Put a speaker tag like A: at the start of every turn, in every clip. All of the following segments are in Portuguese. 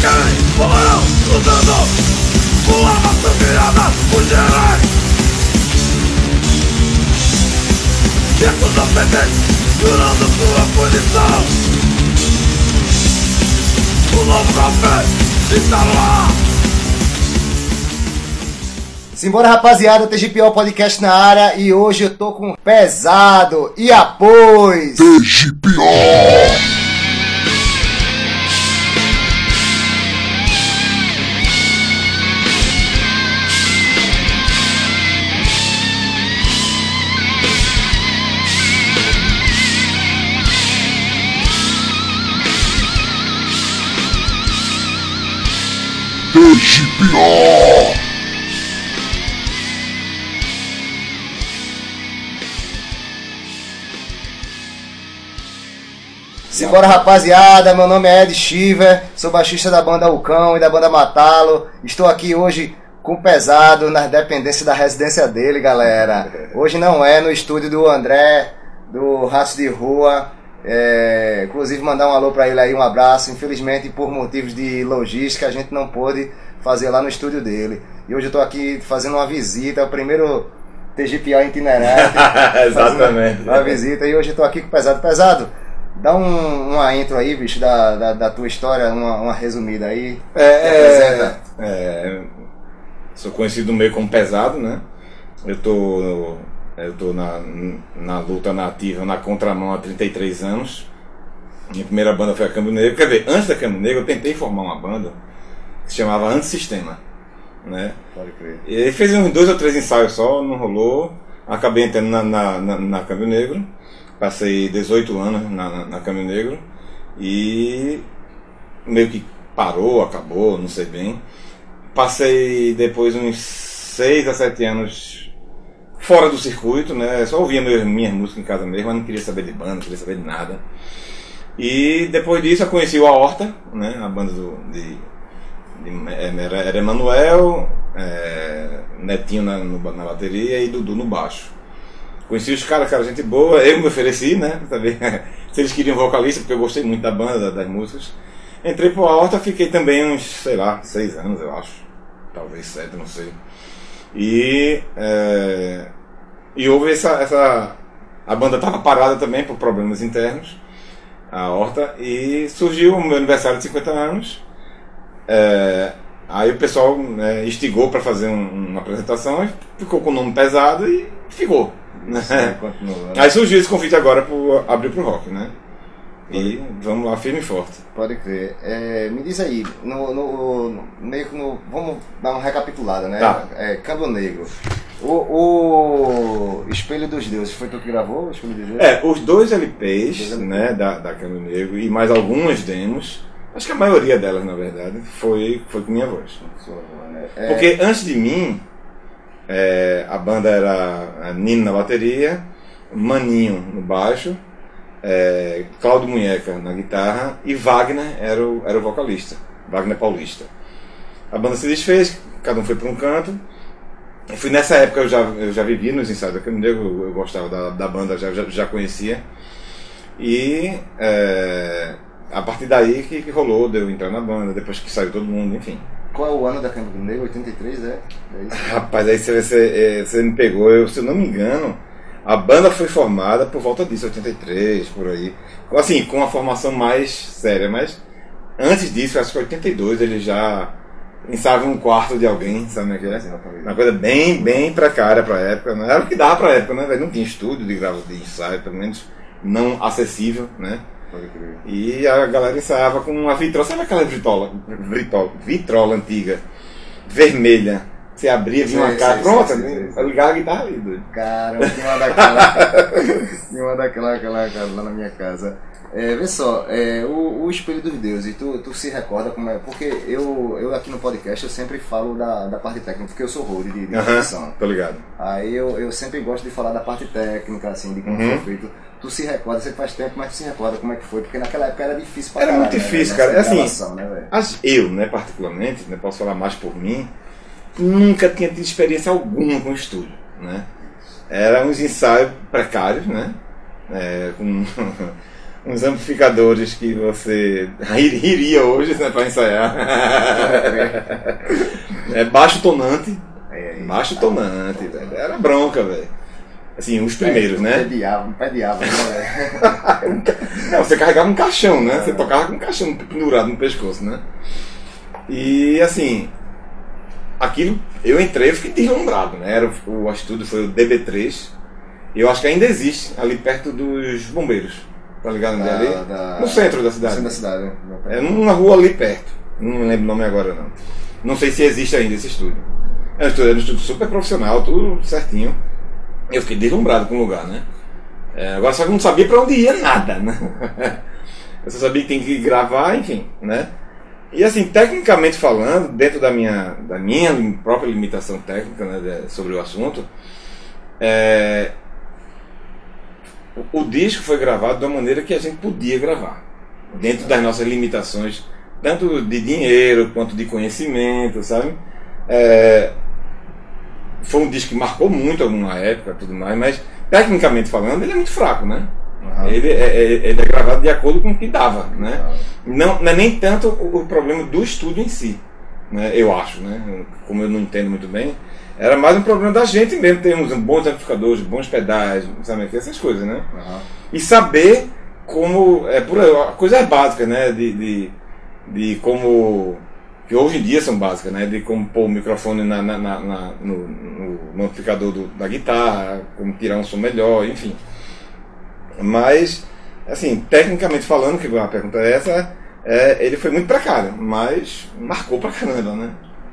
A: quem morreu lutando com arma sangrada por gerais. Dentro da PT, jurando sua punição. O novo café está lá.
B: Simbora, rapaziada, TGPO Podcast na área e hoje eu tô com pesado e após.
C: TGPO! TGPO!
B: Simbora, rapaziada, meu nome é Ed Shiver, sou baixista da banda Ucão e da banda Matalo. Estou aqui hoje com o pesado nas dependências da residência dele, galera. Hoje não é no estúdio do André, do Raço de Rua. É, inclusive mandar um alô pra ele aí, um abraço. Infelizmente, por motivos de logística, a gente não pôde fazer lá no estúdio dele. E hoje eu tô aqui fazendo uma visita, o primeiro TGPO itinerante.
D: Exatamente.
B: Fazendo Uma visita e hoje eu tô aqui com o Pesado. Pesado, dá um, uma intro aí, bicho, da, da, da tua história, uma, uma resumida aí.
D: É, é, é, sou conhecido meio como pesado, né? Eu tô, eu tô na, na luta nativa, na contramão há 33 anos. Minha primeira banda foi a Câmbio Negro. Quer dizer, antes da Câmbio Negro eu tentei formar uma banda que se chamava Antissistema, né?
B: Pode crer.
D: E aí fez uns dois ou três ensaios só, não rolou. Acabei entrando na, na, na, na Câmbio Negro. Passei 18 anos na, na, na Câmbio Negro. E meio que parou, acabou, não sei bem. Passei depois uns 6 a 7 anos fora do circuito, né? Só ouvia meu, minhas músicas em casa mesmo, mas não queria saber de banda, não queria saber de nada. E depois disso eu conheci o Aorta, né? A banda do, de- era, era Emanuel, é, Netinho na, na bateria e Dudu no baixo. Conheci os caras, cara, gente boa, eu me ofereci, né? Saber se eles queriam vocalista, porque eu gostei muito da banda, da- das músicas. Entrei pro Aorta, fiquei também uns, sei lá, seis anos, eu acho. Talvez sete, não sei. E, é, e houve essa, essa. A banda estava parada também por problemas internos, a Horta, e surgiu o meu aniversário de 50 anos. É, aí o pessoal né, instigou para fazer um- uma apresentação, e ficou com o nome pesado e ficou. né?
B: Continua.
D: Aí surgiu esse convite agora para abrir pro rock, né? E vamos lá, firme e forte.
B: Pode crer. É, me diz aí, no, no, meio que no. Vamos dar uma recapitulada, né?
D: Tá.
B: É, Câmbio Negro. O, o Espelho dos Deuses, foi tu que gravou o Espelho dos Deuses?
D: É, os dois LPs,
B: Dois LPs.
D: né, da, da Câmbio Negro e mais algumas demos, acho que a maioria delas, na verdade, foi, foi com minha voz.
B: Né? É,
D: Porque antes de mim, é, a banda era Nino na bateria, Maninho no baixo, é, Cláudio Munheca na guitarra e Wagner era o, era o vocalista, Wagner Paulista. A banda se desfez, cada um foi para um canto. E foi nessa época eu já, eu já vivia nos ensaios da Negro, eu, eu gostava da, da banda, já, já, já conhecia. E é, a partir daí que, que rolou, deu entrar na banda, depois que saiu todo mundo, enfim.
B: Qual é o ano da Câmbio Negro? 83, é? É?
D: Rapaz, aí você, você, é, você me pegou, eu, se eu não me engano, a banda foi formada por volta disso, 83, por aí. Assim, com a formação mais séria, mas antes disso, acho que 82, eles já ensaiavam um quarto de alguém, sabe como é que é? Uma coisa bem, bem precária pra época, não era o que dava pra época, né? Não tinha estúdio de grava de ensaio, pelo menos não acessível, né?
B: Pode crer.
D: E a galera ensaiava com uma vitrola, sabe aquela vitrola, vitrola, vitrola antiga, vermelha? Você abria, vinha uma cara,
B: sei.
D: pra ligar a guitarra ali, doido.
B: Cara, tinha uma daquela. tinha uma daquela, aquela, aquela lá na minha casa. É, vê só, é, o, o Espelho dos Deuses, tu, tu se recorda como é? Porque eu, eu aqui no podcast eu sempre falo da, da parte técnica, porque eu sou road de, de produção.
D: tô ligado.
B: Aí eu, eu sempre gosto de falar da parte técnica, assim, de como
D: Uhum.
B: foi feito. Tu se recorda, você faz tempo, mas tu se recorda como é que foi, porque naquela época era difícil pra
D: Era
B: caralho,
D: muito
B: né,
D: difícil, cara.
B: de
D: Assim,
B: gravação, né, velho?
D: As, eu, né, particularmente, né, posso falar mais por mim, nunca tinha tido experiência alguma com estúdio, né? Eram uns ensaios precários, né? É, com uns amplificadores que você rir- iria hoje né, para ensaiar. é baixo tonante.
B: É, é.
D: Baixo tonante, velho. Era bronca, velho. Assim, os primeiros,
B: Pé
D: né?
B: de diabo, pé de diabo, né?
D: Não, você carregava um caixão, né? Você tocava com um caixão pendurado no pescoço, né? E assim, aquilo, eu entrei, eu fiquei deslumbrado, né? Era, o, o estúdio foi o DB3. E eu acho que ainda existe, ali perto dos bombeiros. Tá ligado? é ali?
B: Da- da-
D: No centro da
B: No
D: cidade.
B: centro da cidade. né?
D: É numa rua ali perto. Não lembro o nome agora não. Não sei se existe ainda esse estúdio. É um estúdio, era um estúdio super profissional, tudo certinho. Eu fiquei deslumbrado com o lugar, né? É, agora só que não sabia pra onde ia nada, né? Eu só sabia que tem que gravar, enfim, né? E assim, tecnicamente falando, dentro da minha, da minha própria limitação técnica né, sobre o assunto, é, o, o disco foi gravado da maneira que a gente podia gravar, dentro das nossas limitações, tanto de dinheiro quanto de conhecimento, sabe? É, foi um disco que marcou muito alguma época tudo mais, mas tecnicamente falando, ele é muito fraco, né? Ele, é, é- ele é gravado de acordo com o que dava, né? Não, não é nem tanto o, o problema do estúdio em si, né? Eu acho, né? Como eu não entendo muito bem, era mais um problema da gente mesmo. Temos bons amplificadores, bons pedais, sabe? Essas coisas, né? E saber como. É, por coisas básicas, né? De, de, de como. Que hoje em dia são básicas, né? De como pôr o microfone na, na- na- na- no, no- amplificador do- da guitarra, como tirar um som melhor, enfim. Mas, assim, tecnicamente falando, que a pergunta é essa, é, ele foi muito precário, mas marcou pra caramba, né?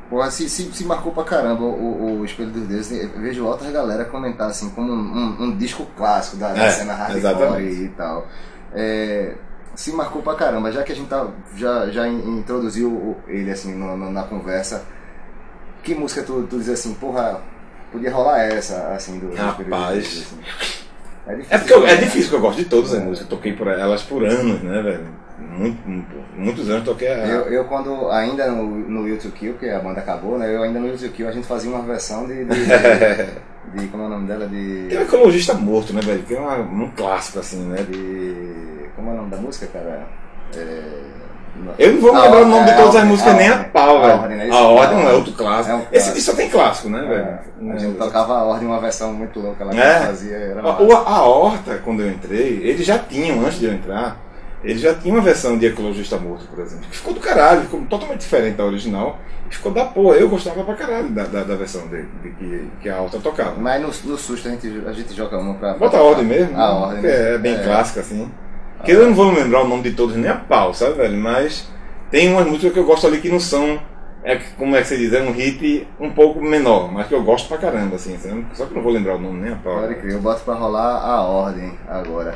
B: Porra, se, se, se marcou pra caramba o, o Espelho dos Deuses, eu vejo outras galera comentar assim, como um, um- um disco clássico da, da
D: É,
B: cena hardcore
D: exatamente.
B: e tal. É, se marcou pra caramba, já que a gente tá, já, já in- introduziu ele assim no- no- na conversa, que música tu, tu diz assim, porra, podia rolar essa, assim, do,
D: Rapaz.
B: Assim? É difícil.
D: É porque eu- é
B: né?
D: difícil, porque eu gosto de todas as músicas, eu toquei por elas por anos, né, velho? Muito, muito- muitos anos toquei a.
B: Eu, eu quando ainda no, no YouTube Kill, que a banda acabou, né? Eu ainda no YouTube Kill a gente fazia uma versão de. de, de- de- como é o nome dela? De.
D: Tem o Ecologista Morto, né, velho? Que é uma- um clássico, assim, né?
B: de. Como é o nome da música, cara? É,
D: Eu não vou me
B: A
D: lembrar o nome de
B: é,
D: todas
B: a
D: as músicas
B: Ordem,
D: nem a pau,
B: a
D: velho.
B: Ordem, né?
D: A Ordem
B: A
D: é outro clássico.
B: É um
D: Esse,
B: clássico.
D: esse só tem clássico, né,
B: É,
D: velho?
B: a gente tocava a ordem, uma versão muito louca lá que
D: É.
B: a fazia.
D: A, o- a Horta, quando eu entrei, eles já tinham, antes de eu entrar, eles já tinham uma versão de Ecologista Morto, por exemplo, que ficou do caralho, ficou totalmente diferente da original, e ficou da porra. Eu gostava pra caralho da, da, da versão de, de que, que a Horta tocava.
B: Mas no, no susto a gente, a gente joga uma pra.
D: Bota a ordem mesmo,
B: A
D: né?
B: ordem.
D: é bem clássica, assim. Que eu não vou lembrar o nome de todos nem a pau, sabe, velho? Mas tem umas músicas que eu gosto ali que não são, é, como é que você diz, é um hit um pouco menor, mas que eu gosto pra caramba, assim, sabe? Só que eu não vou lembrar o nome nem a pau.
B: Pode crer, eu boto pra rolar a ordem agora.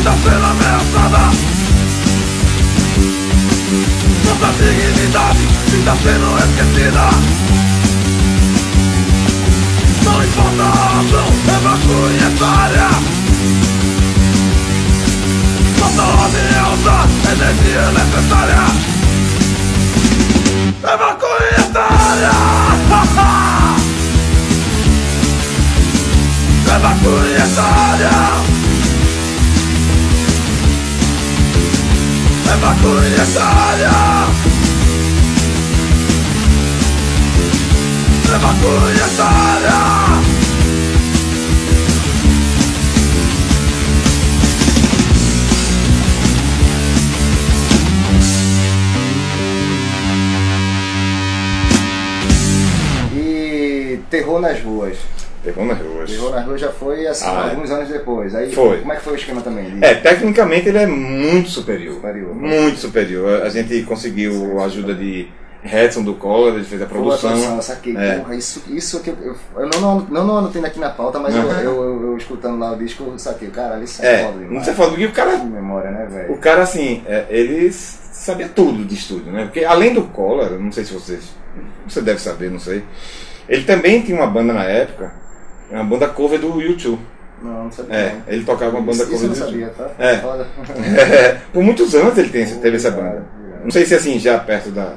A: sendo ameaçada Nossa dignidade está sendo esquecida Não importa a razão, evacue essa área. Nossa ordem é usar energia necessária. Evacue essa área. Evacue essa área É evacue dessa área. É evacue dessa área.
B: E terror nas ruas.
D: Terror nas ruas.
B: Terror nas ruas já foi assim,
D: Ah, é.
B: alguns anos depois. Aí,
D: Foi.
B: Como é que foi o esquema também? De-
D: É, tecnicamente ele é muito superior.
B: Superior.
D: Muito superior. A gente conseguiu a ajuda de Redson do Collor, ele fez a produção.
B: produção, saquei.
D: É.
B: Porra, isso, isso que eu, eu, eu não, não, não, não anotei aqui na pauta, mas eu,
D: Uhum.
B: eu, eu, eu escutando lá o disco, eu saquei. Caralho, isso é,
D: É,
B: foda
D: não
B: demais.
D: sei falar do que o cara
B: Que memória, né,
D: O
B: velho?
D: cara, assim, é, ele sabia tudo de estúdio, né? Porque além do Collor, não sei se vocês. Você deve saber, não sei. Ele também tinha uma banda na época, uma banda cover do YouTube.
B: Não, não sabia.
D: É,
B: não.
D: ele tocava uma banda
B: Isso, isso
D: cover
B: não
D: do
B: sabia,
D: YouTube.
B: tá?
D: É.
B: Foda.
D: Por muitos anos ele tem, teve essa banda. Não sei se assim, já perto da,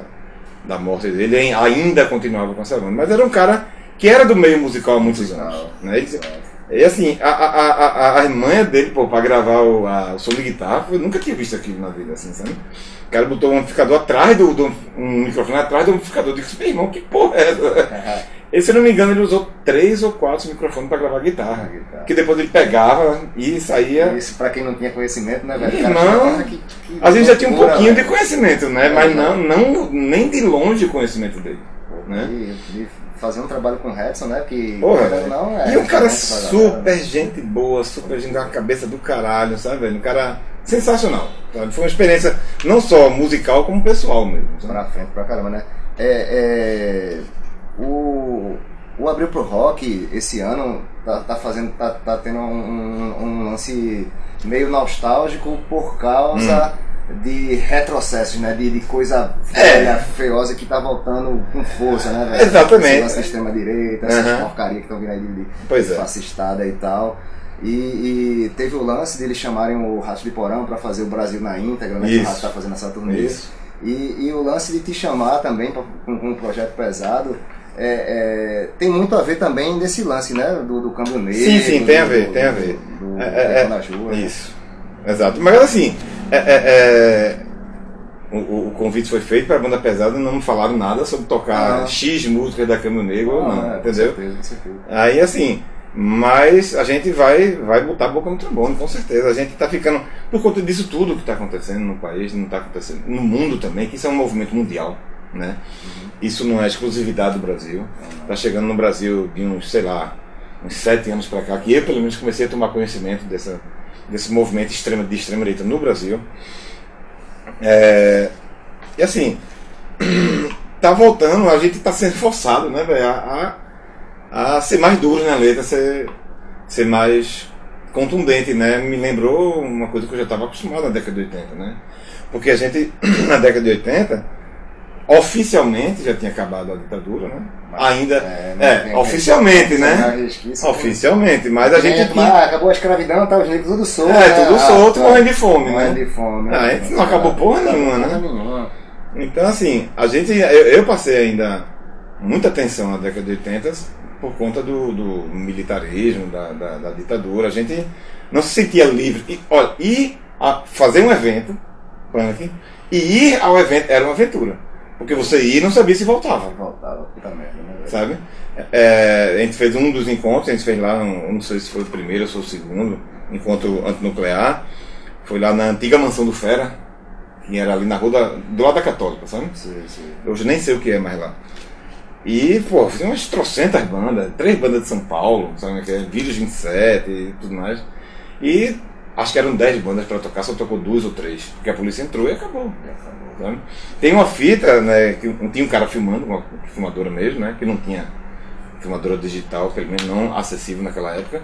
D: da morte dele, ele ainda continuava com essa banda. Mas era um cara que era do meio musical há muitos anos. Né? Ele, e assim, a, a, a, a, irmã dele, pô, pra gravar o, a, o som de guitarra, eu nunca tinha visto aquilo na vida, assim, sabe? O cara botou um amplificador atrás do, do um microfone atrás do amplificador. Eu disse, meu irmão, que porra é essa? E, se eu não me engano, ele usou três ou quatro microfones pra gravar guitarra.
B: Guitarra.
D: Que depois ele pegava e saía.
B: Isso pra quem não tinha conhecimento, né, velho? Cara
D: não.
B: fala, "Ah, que- que
D: A gente já tinha um pouquinho de
B: velho."
D: conhecimento, né?
B: É,
D: Mas
B: né?
D: não, não, nem de longe o conhecimento dele. Né?
B: E, e fazer um trabalho com o Redson, né? Que
D: Porra,
B: ou não, é
D: e um cara
B: galera,
D: super
B: né?
D: gente boa, super gente da cabeça do caralho, sabe, velho? Um cara sensacional. sabe? Foi uma experiência não só musical, como pessoal mesmo. sabe?
B: Pra frente pra caramba, né? É, é, o, o Abril pro Rock esse ano tá, tá fazendo, tá, tá tendo um, um- lance meio nostálgico por causa de retrocessos, né? De, de coisa
D: Hum. É.
B: velha, feiosa que tá voltando com força, né? velho?
D: Exatamente.
B: Esse extrema direita, essas
D: Aham.
B: porcaria que estão vindo aí de, de
D: Pois é.
B: fascistada e tal. E, e teve o lance de eles chamarem o Rato de Porão para fazer o Brasil na íntegra, né? Que o
D: Isso.
B: Rato tá fazendo essa turnê.
D: Isso.
B: E, e o lance de te chamar também pra, com, com um projeto pesado é, é, tem muito a ver também desse lance, né? Do, do câmbio negro.
D: Sim, sim, tem a ver,
B: do-
D: tem a
B: do-
D: ver.
B: Do,
D: É, é,
B: do, das ruas, né?
D: Isso. Exato. Mas assim, é- é- é, o, o- convite foi feito para a banda pesada, não falaram nada sobre tocar
B: Ah.
D: X músicas da Câmbio Negro ou
B: Ah,
D: não,
B: é, com
D: entendeu?
B: certeza, com certeza.
D: Aí assim, mas a gente vai, vai botar a boca no trombone, com certeza. A gente está ficando, por conta disso tudo que está acontecendo no país, não está acontecendo no mundo também, que isso é um movimento mundial, né? Isso não é exclusividade do Brasil. Está chegando no Brasil de uns, sei lá, uns sete anos para cá, que eu pelo menos comecei a tomar conhecimento dessa, desse movimento extrema, de extrema direita no Brasil. É, e assim, tá voltando, a gente tá sendo forçado, né, a, a, a ser mais duro na letra, ser, ser mais contundente, né? Me lembrou uma coisa que eu já estava acostumado na década de 80, né? Porque a gente, na década de 80, oficialmente já tinha acabado a ditadura, né? Ainda,
B: não
D: é,
B: tem-
D: oficialmente, né?
B: resquício,
D: Oficialmente, mas a gente
B: É,
D: tinha...
B: mas acabou a escravidão, tá os negros tudo solto.
D: É,
B: né?
D: tudo
B: Ah,
D: solto,
B: tá.
D: morrendo de fome,
B: Morrendo
D: né?
B: de fome.
D: Ah,
B: né?
D: isso não acabou porra
B: Não acabou
D: nenhuma, né?
B: porra nenhuma.
D: Então, assim, a gente, eu, eu passei ainda muita tensão na década de 80 por conta do, do militarismo, da, da, da ditadura. A gente não se sentia livre. E, olha, ir a fazer um evento, punk, e ir ao evento era uma aventura. Porque você ia e não sabia se voltava,
B: Voltava, puta merda, né?
D: sabe? É, a gente fez um dos encontros, a gente fez lá, um, não sei se foi o primeiro ou se foi o segundo, encontro antinuclear. Foi lá na antiga mansão do Fera, que era ali na rua da, do lado da Católica, sabe?
B: Sim, sim.
D: Hoje nem sei o que é mais lá. E, pô, fiz umas trocentas bandas, três bandas de São Paulo, sabe o que é? Vírus 27 e tudo mais. E acho que eram dez bandas pra tocar, só tocou duas ou três, porque a polícia entrou e acabou. Tem uma fita, né, que tinha um cara filmando, uma filmadora mesmo, né, que não tinha filmadora digital, pelo menos não acessível naquela época.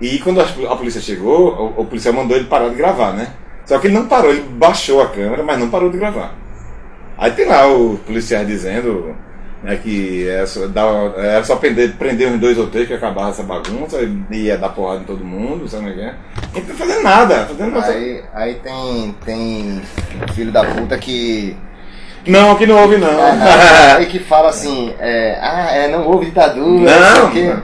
D: E quando a polícia chegou, o, o policial mandou ele parar de gravar, né? Só que ele não parou, ele baixou a câmera, mas não parou de gravar. Aí tem lá o policial dizendo né, que era só, dar- era só prender, prender uns dois ou três que acabava essa bagunça, e ia dar porrada em todo mundo, sabe o que é? Ele não fazendo nada, fazendo nada.
B: Aí, aí tem, tem filho da puta que.
D: Não, aqui não houve não.
B: aí que fala assim, é, ah, é, não houve ditadura,
D: Não,
B: porque,
D: não.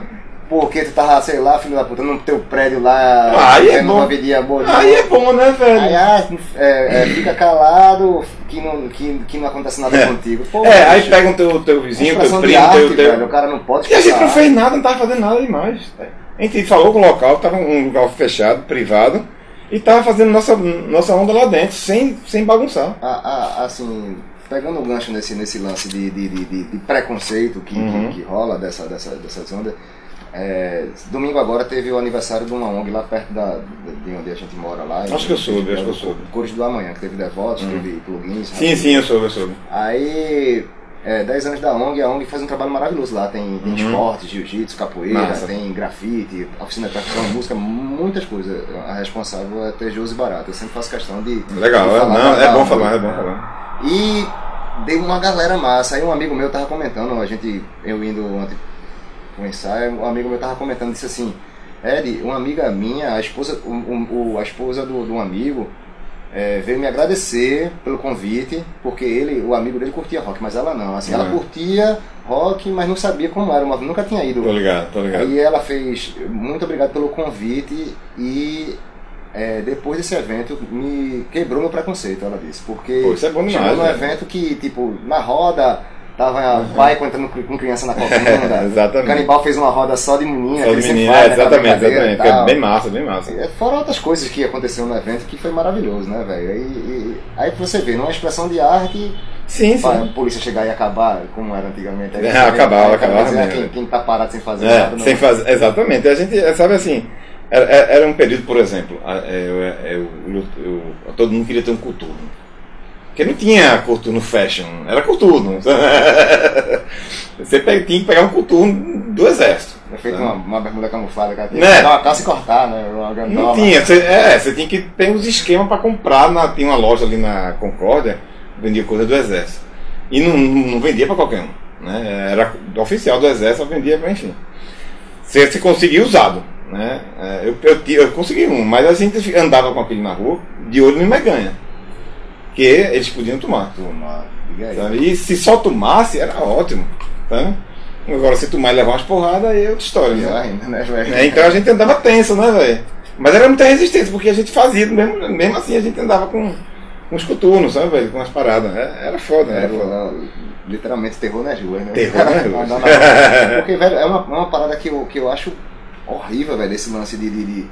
B: Porque tu tava, sei lá, filho da puta, no teu prédio lá,
D: Ah, aí é bom.
B: boa.
D: Aí é bom, né, velho?
B: Aí, ah, é, é, fica calado, que não, que, que não acontece nada
D: É.
B: contigo. Pô,
D: É, aí
B: bicho,
D: pega o teu, teu vizinho, teu primo,
B: arte,
D: teu, teu,
B: velho, o cara não pode
D: E a gente não fez nada, não tava fazendo nada demais. A gente falou com o local, tava um lugar fechado, privado, e tava fazendo nossa, nossa onda lá dentro, sem, sem bagunçar.
B: A- a- assim, pegando o gancho nesse, nesse lance de, de, de, de- de preconceito que,
D: Uhum.
B: que, que rola dessa, dessa, dessas ondas. É, domingo agora teve o aniversário de uma ONG lá perto da, de onde a gente mora lá.
D: Acho que eu soube, acho que eu soube.
B: Cores do Amanhã, que teve devotos, teve plugins.
D: Sim, sim, eu soube, eu soube.
B: Aí, é, 10 anos da ONG, a ONG faz um trabalho maravilhoso lá. Tem, tem esporte, jiu-jitsu, capoeira,
D: Uhum. Massa.
B: tem grafite, oficina de percussão, música, muitas coisas. A responsável é Tejoso e Barato. Eu sempre faço questão de.
D: Legal,
B: de
D: é,
B: falar
D: não,
B: da-
D: é bom falar, é bom falar.
B: E deu uma galera massa. Aí um amigo meu tava comentando, a gente, eu indo ontem pro ensaio, um amigo meu tava comentando, disse assim, Ed, uma amiga minha, a esposa, o, o- o- a esposa do, um amigo, é, veio me agradecer pelo convite, porque ele, o amigo dele curtia rock, mas ela não. Assim, ela
D: Ah.
B: curtia rock, mas não sabia como era, uma- nunca tinha ido.
D: Tô ligado, tô ligado.
B: Aí ela fez, muito obrigado pelo convite e é, depois desse evento me quebrou meu preconceito, ela disse. Porque
D: Pô, isso é bom demais,
B: chegou num
D: velho.
B: evento que, tipo, na roda tava pai contando com criança na covenda.
D: Exatamente.
B: O canibal fez uma roda só de menina,
D: Só de menina,
B: faz,
D: é,
B: né,
D: exatamente,
B: e
D: exatamente. É bem massa, bem massa.
B: É, Fora outras coisas que aconteceram no evento que foi maravilhoso, né, velho? Aí, e- aí você vê, numa expressão de arte,
D: Sim,
B: pra a
D: sim.
B: polícia chegar e acabar, como era antigamente.
D: É, acabava, acabava mesmo.
B: Quem, quem tá parado sem fazer
D: É,
B: nada, não.
D: sem fazer, exatamente. A gente, é, sabe assim, era, era um período, por exemplo, a- é, eu, eu- eu- eu- todo mundo queria ter um coturno. Porque não tinha coturno fashion, era coturno. Você tinha que pegar um coturno do exército.
B: É feito uma, uma bermuda camuflada, cara. Tem
D: Né?
B: que dar uma calça e cortar, né?
D: Não tinha, você, é, você tinha que ter uns esquemas para comprar. Na, tinha uma loja ali na Concórdia, vendia coisa do exército. E não, não, não vendia para qualquer um. Né? Era oficial do exército, vendia, enfim. Você, você conseguia usado. Né? É, Eu, eu, eu consegui um, mas a gente andava com aquele na rua, de olho no meganha. Que eles podiam tomar.
B: Diga aí.
D: Sabe? E se só tomasse, era ótimo. Tá? Agora, se tomar e levar umas porradas, aí é outra história. né?
B: Ainda, né?
D: É, então a gente andava tenso, né, velho? Mas era muita resistência, porque a gente fazia, mesmo, mesmo assim a gente andava com, os coturnos, sabe, velho? Com as paradas. É- Era foda,
B: É,
D: era foda.
B: não, literalmente terror nas ruas, né?
D: Terror nas ruas.
B: Porque, velho, é uma, é uma parada que eu, que eu acho horrível, velho, esse lance de, de, de,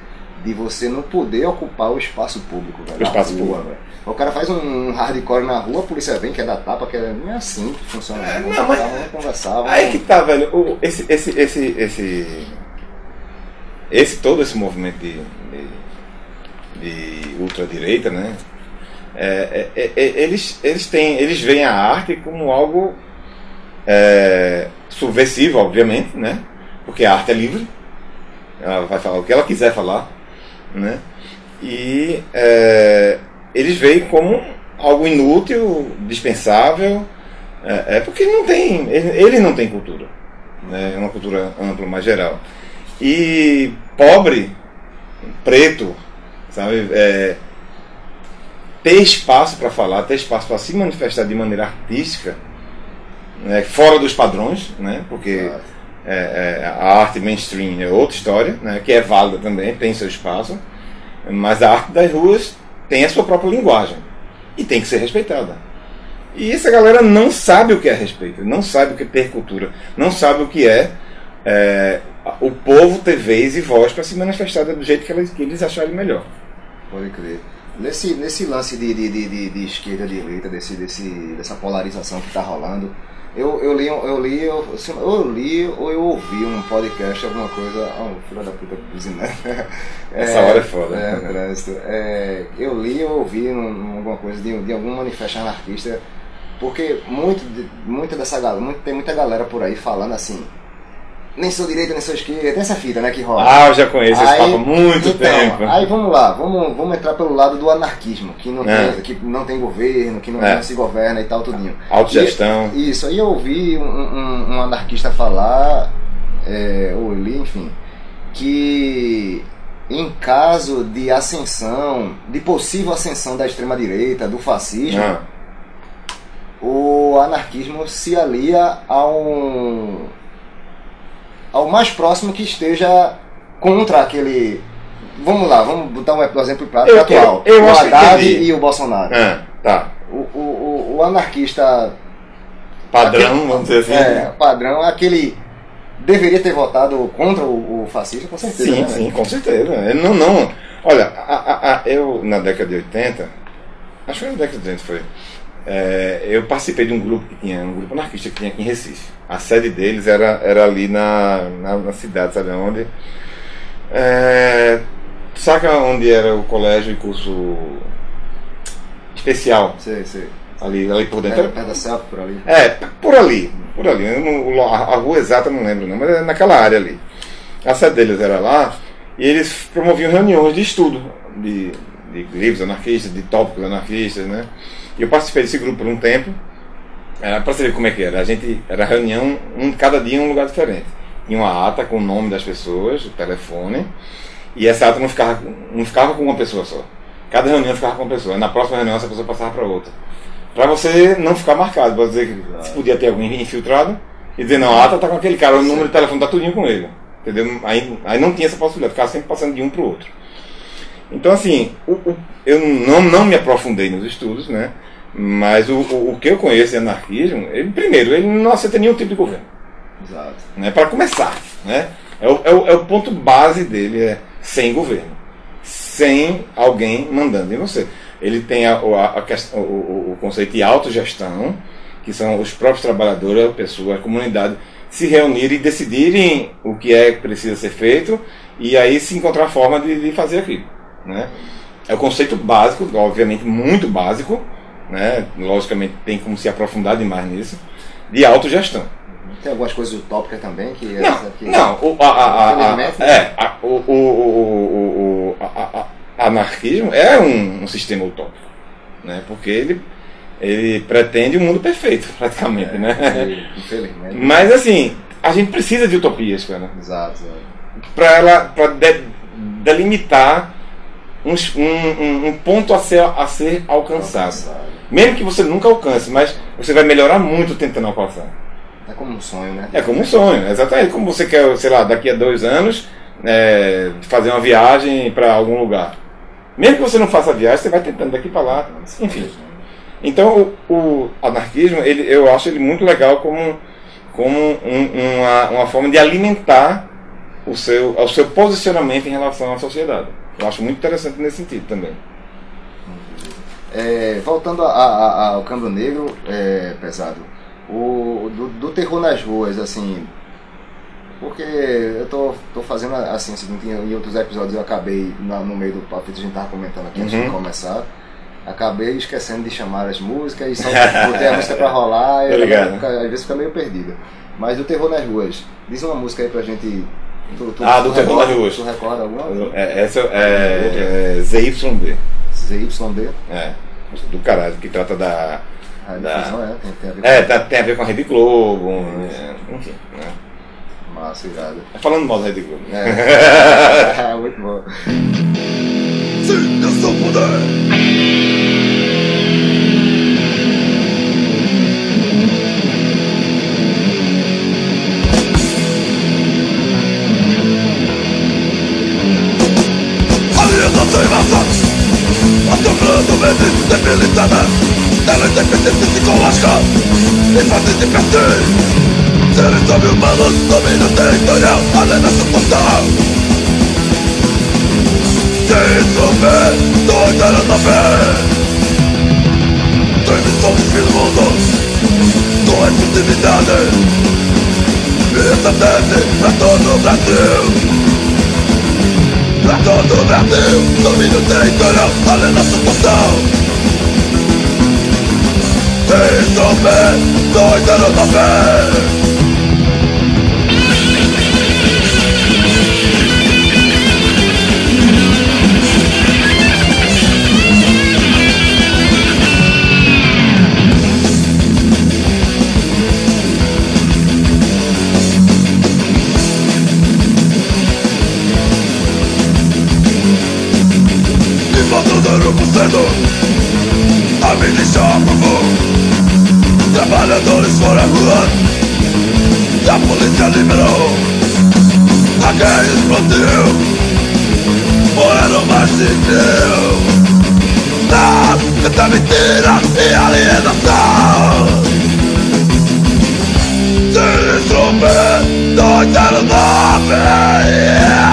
B: de você não poder ocupar o espaço público, velho.
D: O espaço
B: rua,
D: público.
B: velho. O cara faz um hardcore na rua, a polícia vem, quer dar tapa, quer. Não é assim que funciona.
D: É,
B: vamos,
D: não, mas-
B: sentar, vamos conversar. Vamos...
D: Aí que tá, velho. O, esse, esse, esse, esse, esse, todo esse movimento de, de, de ultradireita, né? É, é, é, eles, eles têm, eles veem a arte como algo é, subversivo, obviamente, né? Porque a arte é livre, ela vai falar o que ela quiser falar, né? E é, eles veem como algo inútil, dispensável, é, é porque não tem, ele, ele não tem cultura, né? É uma cultura ampla, mais geral. E pobre, preto, sabe? É, ter espaço para falar, ter espaço para se manifestar de maneira artística, né? fora dos padrões, né? Porque
B: Exato.
D: É, é, a arte mainstream é outra história, né? Que é válida também, tem seu espaço, mas a arte das ruas tem a sua própria linguagem e tem que ser respeitada. E essa galera não sabe o que é respeito, não sabe o que é ter cultura, não sabe o que é, é, o povo ter vez e voz para se manifestar do jeito que eles, que eles acharem melhor.
B: Pode crer. Nesse, nesse lance de, de, de, de, esquerda direita, desse, desse, dessa polarização que está rolando, eu, eu li, eu li, eu, assim, eu li ou eu ouvi um podcast, alguma coisa. Ah, um filho da puta buzinando.
D: Essa hora é foda.
B: É, trânsito. É, eu li ou ouvi um- um- alguma coisa de, de algum manifesto anarquista, porque muito, muita dessa galera, muito, tem muita galera por aí falando assim. Nem sou direita, nem sou esquerda, tem essa fita, né, que rola.
D: Ah, eu já conheço esse
B: Aí-
D: papo há muito
B: então,
D: tempo.
B: Aí vamos lá, vamos, vamos entrar pelo lado do anarquismo, que não,
D: É.
B: tem, que não tem governo, que não,
D: É.
B: não se governa e tal, tudinho.
D: Autogestão.
B: E- Isso, aí eu ouvi um, um- um anarquista falar, é, ou li, enfim, que em caso de ascensão, de possível ascensão da extrema-direita, do fascismo,
D: Ah,
B: o anarquismo se alia ao ao mais próximo que esteja contra aquele vamos lá vamos botar um exemplo prático
D: Eu-
B: atual
D: eu- eu
B: o Haddad e o Bolsonaro
D: ah, tá.
B: o, o, o, o anarquista
D: Padrão,
B: aquele-
D: vamos dizer assim.
B: é, padrão aquele deveria ter votado contra o, o fascista com certeza
D: Sim,
B: né,
D: sim, com certeza. Ele Não, não. Olha, a- a- a- eu na década de 80, acho que na década de 80 foi, é, eu participei de um grupo que tinha, um grupo anarquista que tinha aqui em Recife. A sede deles era, era ali na, na, na cidade, sabe onde? É, saca onde era o colégio e curso especial?
B: Sei, sei.
D: Ali, ali por dentro.
B: Perto, perto da selfie por ali.
D: É, por ali, por ali. Não- a rua exata não lembro não, mas é naquela área ali. A sede deles era lá e eles promoviam reuniões de estudo de, de livros anarquistas, de tópicos anarquistas, né? E eu participei desse grupo por um tempo, é, para ver como é que era. A gente era reunião, um, cada dia em um lugar diferente. Tinha uma ata com o nome das pessoas, o telefone, e essa ata não ficava, não ficava com uma pessoa só. Cada reunião ficava com uma pessoa. Na próxima reunião essa pessoa passava para outra. Para você não ficar marcado, para dizer que se podia ter alguém infiltrado e dizer, não, a ata tá com aquele cara, o número de telefone tá tudinho com ele. Entendeu? Aí, aí não tinha essa possibilidade, ficava sempre passando de um para o outro. Então, assim, eu não, não me aprofundei nos estudos, né? Mas o, o, o que eu conheço de anarquismo, ele, primeiro, ele não aceita nenhum tipo de governo
B: Exato.
D: né, para começar. Né? É, o, é, o, é o ponto base dele, é sem governo, sem alguém mandando em você. Ele tem a, o- a, a o- o conceito de autogestão, que são os próprios trabalhadores, a pessoa, a comunidade, se reunirem e decidirem o que é que precisa ser feito e aí se encontrar a forma de, de fazer aquilo. Né? É o conceito básico, obviamente muito básico, né? logicamente tem como se aprofundar demais nisso, de autogestão.
B: Tem algumas coisas utópicas também que.
D: Não,
B: essa que-
D: não, o, a, a, a, a,
B: Infelizmente,
D: é, a- o, o, o, o, o- a- a- anarquismo é um, um sistema utópico, né? Porque ele, ele pretende um mundo perfeito, praticamente, né?
B: que, Infelizmente.
D: Mas assim, a gente precisa de utopias, cara,
B: Exato,
D: para ela, para delimitar uns- um, um, um ponto a ser, a ser alcançado.
B: Alcançado.
D: Mesmo que você nunca alcance, mas você vai melhorar muito tentando alcançar.
B: É como um sonho, né?
D: É como um sonho, exatamente. Como você quer, sei lá, daqui a dois anos, é, fazer uma viagem para algum lugar. Mesmo que você não faça a viagem, você vai tentando daqui para lá. Enfim. Então, o, o anarquismo, ele, eu acho ele muito legal como, como um- uma, uma forma de alimentar o seu, o seu posicionamento em relação à sociedade. Eu acho muito interessante nesse sentido também.
B: É, voltando a- a- a- ao Câmbio Negro, é, pesado, o, do, do terror nas ruas, assim, porque eu tô, tô fazendo assim, o seguinte, em outros episódios eu acabei, na- no meio do papo que a gente tava comentando aqui antes de
D: Uhum.
B: começar, acabei esquecendo de chamar as músicas e só botei a música pra rolar e
D: ligado.
B: fica- às vezes fica meio perdida. Mas do terror nas ruas, diz uma música aí pra gente. Tu, tu,
D: Ah, do Terror nas Ruas.
B: Tu recorda alguma?
D: É, essa é, é ZYD.
B: ZYD?
D: É, do caralho, que trata da.
B: A
D: Da-
B: difusão é, tem, tem a ver com
D: É, tá- tem a ver com a Rede Globo, é, enfim. Né?
B: Massa, irado.
D: Falando mal da Rede Globo.
B: É, muito bom.
A: Sim, eu sou poder. Assombrando mentes debilitadas Ela independente psicológica E fazem de perder Seres sobre-humanos Domínio territorial Alienação total Desenvolver Doidara na fé Transmissão de fim do mundo Com exclusividade Essa tese pra todo o Brasil Pra todo o Brasil Domínio territorial Alienação total Desenvolver Doidara na fé Enquanto Aprovou Trabalhadores foram à rua. E a polícia liberou. A guerra explodiu? Morreram mais de mil. Não, tanta mentira e alienação. Se resolver, dois zero nove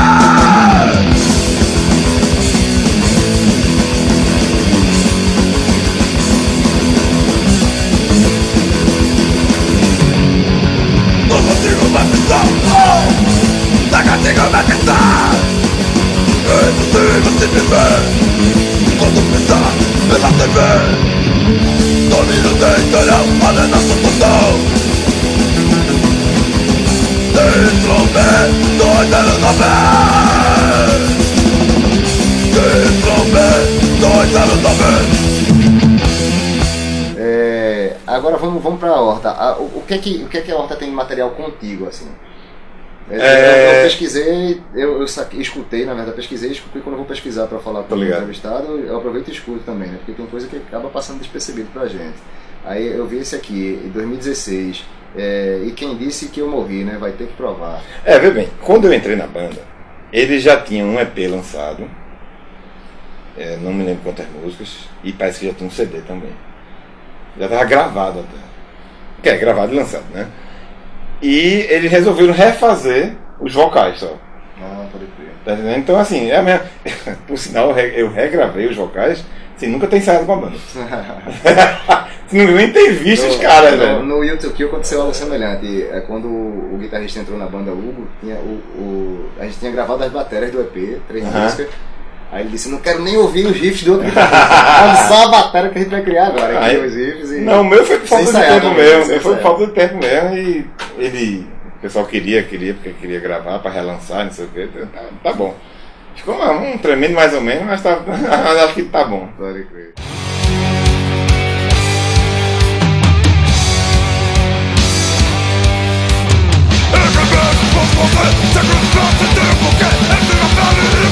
A: consigo me fixar É impossível se viver Quando pensar, pensar sem ver Domínio de interior, alienação total Desenvolver, doideira na vez Desenvolver, doideira na vez
B: é, agora vamos, vamos para a horta. O, o, que é que, o que é que a horta tem de material contigo assim? É,
D: É.
B: Eu, eu pesquisei, eu, eu saquei- escutei, na verdade, pesquisei e escutei quando eu vou pesquisar para falar para o entrevistado, eu aproveito e escuto também, né? Porque tem coisa que acaba passando despercebido pra gente. Aí eu vi esse aqui, em 2016, é, e quem disse que eu morri, né? Vai ter que provar.
D: É, vê bem, quando eu entrei na banda, eles já tinham um EP lançado, é, não me lembro quantas músicas, e parece que já tinha um CD também. Já estava gravado até. Que é, gravado e lançado, né? E eles resolveram refazer os vocais só.
B: Ah, pode crer.
D: Tá entendendo? Então, assim, é a minha... por sinal, eu re- eu regravei os vocais sem nunca ter ensaiado com a banda. Ninguém nem tem visto os caras,
B: no,
D: velho.
B: no YouTube que aconteceu algo semelhante. É quando o, guitarrista entrou na banda Hugo, tinha o, o- a gente tinha gravado as baterias do EP, três
D: Aham.
B: músicas. Aí ele disse, não quero nem ouvir os riffs do outro guitarrista. Só a bateria que a gente vai criar agora. Aí, os riffs e...
D: Não, o meu foi por falta de tempo mesmo.
B: sem
D: Foi por falta de tempo mesmo e ele. O pessoal queria, queria, porque queria gravar para relançar, não sei o que. Tá, tá bom. Ficou um tremendo mais ou menos, mas tá, acho que tá bom.
B: Pode crer.
A: Situação Essa luta pela vida Me dá de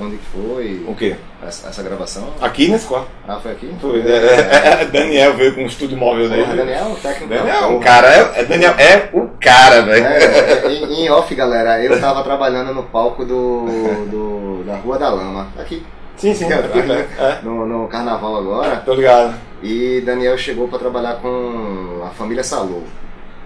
B: Onde- que foi
D: O quê?
B: essa, essa gravação?
D: Aqui nesse quarto.
B: Ah, foi aqui?
D: Foi, é, é, é, Daniel veio com o estúdio móvel dele.
B: Daniel, o técnico.
D: Daniel, o cara é, é Daniel é o cara, velho.
B: É, em, em off, galera, eu tava trabalhando no palco do, do da Rua da Lama, aqui,
D: Sim, sim.
B: né?
D: É,
B: no, no carnaval agora,
D: tô ligado.
B: e Daniel chegou pra trabalhar com a família Salou.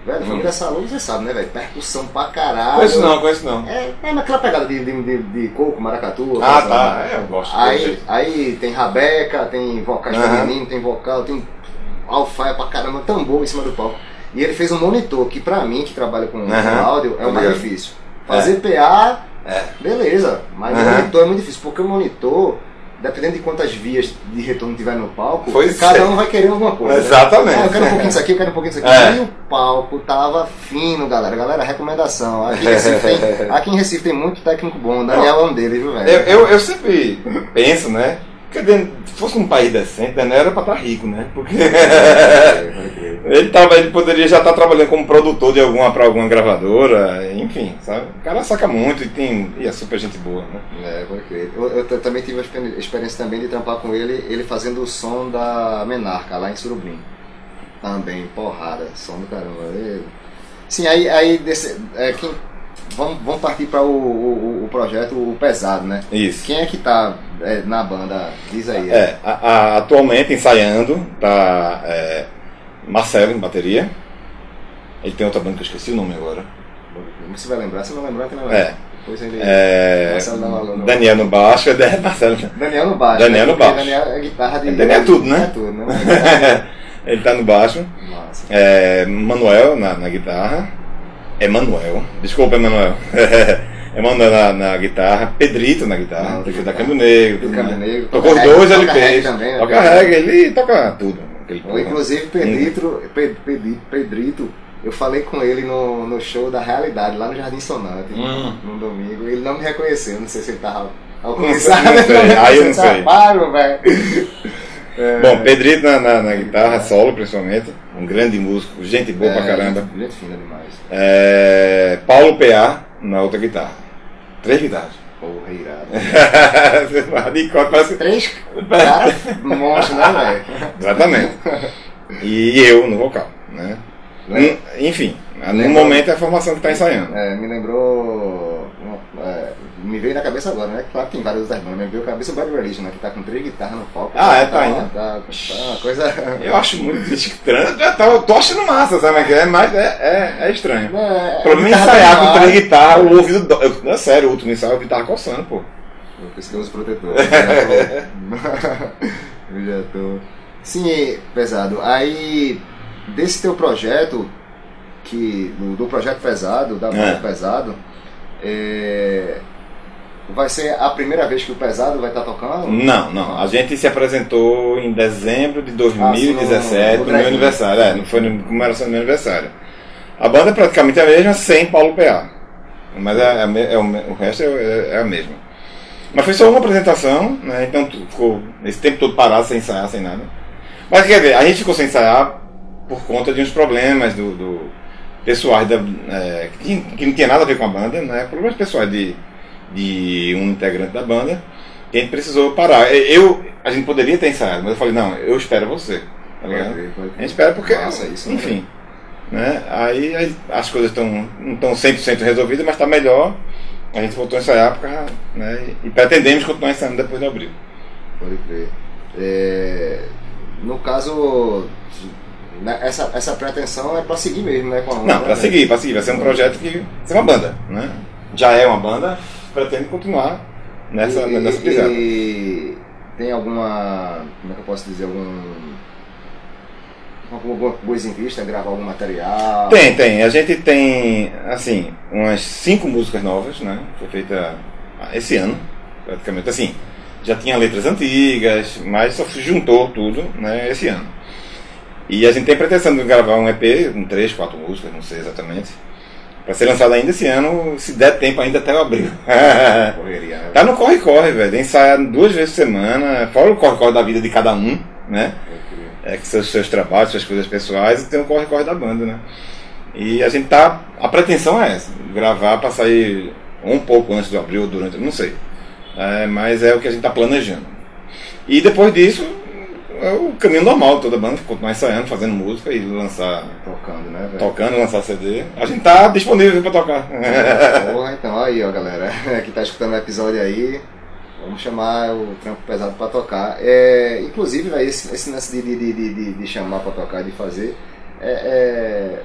B: Velho, a família Salou, você sabe, né, velho? Percussão pra caralho.
D: Conheço não, conheço não.
B: É, é naquela pegada de, de, de, de coco, maracatu.
D: Ah, tá.
B: né?
D: É, eu gosto.
B: Aí, aí tem rabeca, tem vocais
D: Aham.
B: feminino, tem vocal, tem alfaia pra caramba, tambor em cima do palco. E ele fez um monitor, que pra mim, que trabalho com,
D: Aham.
B: áudio, é o mais difícil. Fazer PA,
D: É.
B: beleza, mas o
D: Aham.
B: monitor é muito difícil, porque o monitor, dependendo de quantas vias de retorno tiver no palco,
D: Pois
B: cada
D: é.
B: um vai querer alguma coisa. né?
D: Exatamente.
B: Ah, eu quero um pouquinho disso aqui, eu quero um pouquinho disso aqui.
D: É.
B: E o palco tava fino, galera. Galera, recomendação. Aqui em Recife tem, aqui em Recife tem muito técnico bom. Daniel é um deles, viu, velho?
D: Eu, eu, eu sempre penso, né? Que dentro- se fosse um país decente, Daniel era pra estar rico, né? Porque ele, tava, ele poderia já estar trabalhando como produtor de alguma para alguma gravadora, enfim, sabe? O cara saca muito e tem e é super gente boa, né?
B: É, pode crer. Eu, eu t- também tive a exper- experiência também de trampar com ele, ele fazendo o som da Menarca, lá em Surubim. Também, porrada, som do caramba. E- Sim, aí, aí desse, é, quem, vamos, vamos partir para o, o, o projeto o Pesado, né?
D: Isso.
B: Quem é que tá é, na banda? Diz aí.
D: É, a- a- atualmente ensaiando tá é, Marcelo em bateria. Ele tem outra banda que eu esqueci o nome agora.
B: Você vai lembrar, se não lembrar, que não
D: É.
B: Depois ele...
D: É,
B: Marcelo.
D: Daniel no baixo, é Marcelo.
B: Daniel no baixo.
D: Daniel
B: né?
D: no baixo.
B: Daniel é guitarra de.
D: Daniel é tudo, né?
B: É tudo, né?
D: Ele tá no baixo.
B: Massa.
D: É, Manuel na, na guitarra. Emanuel. Desculpa, Emanuel. Emanuel na, na guitarra. Pedrito na guitarra.
B: Não, tá.
D: da Câmbio Negro.
B: Do Câmbio. Negro.
D: Tocou os dois
B: toca
D: LPs.
B: reggae também, né?
D: Toca reggae, ele toca tudo.
B: Ou. Inclusive, Pedrito, Pe- Pedi- Pedrito, eu falei com ele no, no show da Realidade, lá no Jardim Sonante,
D: Hum.
B: no domingo. Ele não me reconheceu, não sei se ele tava
D: Não
B: alcoolizado.
D: sei, não sei. Aí eu não sei.
B: Velho. É,
D: Bom, Pedrito na, na, na guitarra, solo principalmente. Um grande músico, gente boa pra
B: é,
D: caramba.
B: Gente, gente fina demais.
D: É, Paulo PA na outra guitarra. Três guitarras.
B: Porra, irado.
D: parece
B: Três caras monstros, né, velho?
D: Exatamente. E eu no vocal, né?
B: Lembra?
D: Enfim, no momento é a formação que está ensaiando.
B: É, me lembrou. é, me veio na cabeça agora, né? Claro que tem várias outras bandas, mas me veio a cabeça o Bad Religion, né? Que tá com três guitarras no palco.
D: Ah, é, tá
B: tá,
D: ainda.
B: tá, tá uma coisa.
D: Eu acho muito estranho. Eu tô, eu tô achando massa, sabe? é é? Mas é, é, é estranho.
B: É,
D: O problema é
B: guitarra
D: ensaiar
B: tá
D: com três guitarras, o ouvido. do- Eu, não, é sério, o último ensaio eu tava coçando, pô.
B: Por isso que eu uso protetor. eu já tô. Sim, pesado. Aí, desse teu projeto, que do, do projeto pesado, da banda
D: É.
B: pesado, é, vai ser a primeira vez que o pesado vai estar tocando?
D: Não, não. A gente se apresentou em dezembro de 2017,
B: no- no
D: no, meu aniversário. É, não foi no comemoração do meu aniversário. A banda é praticamente a mesma, sem Paulo PA. Mas é, é é o, o resto é, é a mesma. Mas foi só uma apresentação, né? Então ficou esse tempo todo parado, sem ensaiar, sem nada. Mas quer ver, a gente ficou sem ensaiar por conta de uns problemas do, do pessoais da, é, que, que não tinha nada a ver com a banda, né? Problemas pessoais de, de um integrante da banda. E a gente precisou parar. Eu, a gente poderia ter ensaiado, mas eu falei, não, eu espero você. Tá
B: Pode
D: ligado?
B: crer, pode
D: A gente espera porque,
B: Massa isso, né?
D: enfim. Né? Aí, aí as coisas não estão 100% resolvidas, mas está melhor. A gente voltou a ensaiar por causa, né? e pretendemos continuar ensaiando depois de abril.
B: Pode crer. É, no caso, né, essa, essa pretensão é pra seguir mesmo, né? Com a onda,
D: Não,
B: né,
D: para
B: velho?
D: seguir, para seguir. Vai ser um projeto que vai ser uma banda. Né? Já é uma banda, pretende continuar nessa,
B: e,
D: nessa pisada.
B: e tem alguma. Como é que eu posso dizer? Algum. Alguma coisa em vista? Gravar algum material?
D: Tem, tem. A gente tem, assim, umas cinco músicas novas, né? Foi feita esse ano, praticamente. Assim, já tinha letras antigas, mas só se juntou tudo, né? Esse ano. E a gente tem pretensão de gravar um EP, com três, quatro músicas, não sei exatamente. Pra ser lançado ainda esse ano, se der tempo ainda até o abril.
B: Correria, né?
D: tá no corre-corre, velho. Ensaiar duas vezes por semana, fora o corre-corre da vida de cada um, né? É, que seus, seus trabalhos, suas coisas pessoais, e tem o corre-corre da banda, né? E a gente tá. A pretensão é essa, gravar pra sair um pouco antes do abril, durante. não sei. É, mas é o que a gente tá planejando. E depois disso, é o caminho normal toda banda, continuar ensaiando, fazendo música e lançar.
B: Tocando, né, velho?
D: Tocando, lançar CD. A gente tá disponível pra tocar.
B: Porra, então aí, ó, galera, que tá escutando o episódio aí, vamos chamar o trampo pesado pra tocar. É, inclusive, velho, esse, esse lance de, de, de, de, chamar pra tocar, de fazer, é, é,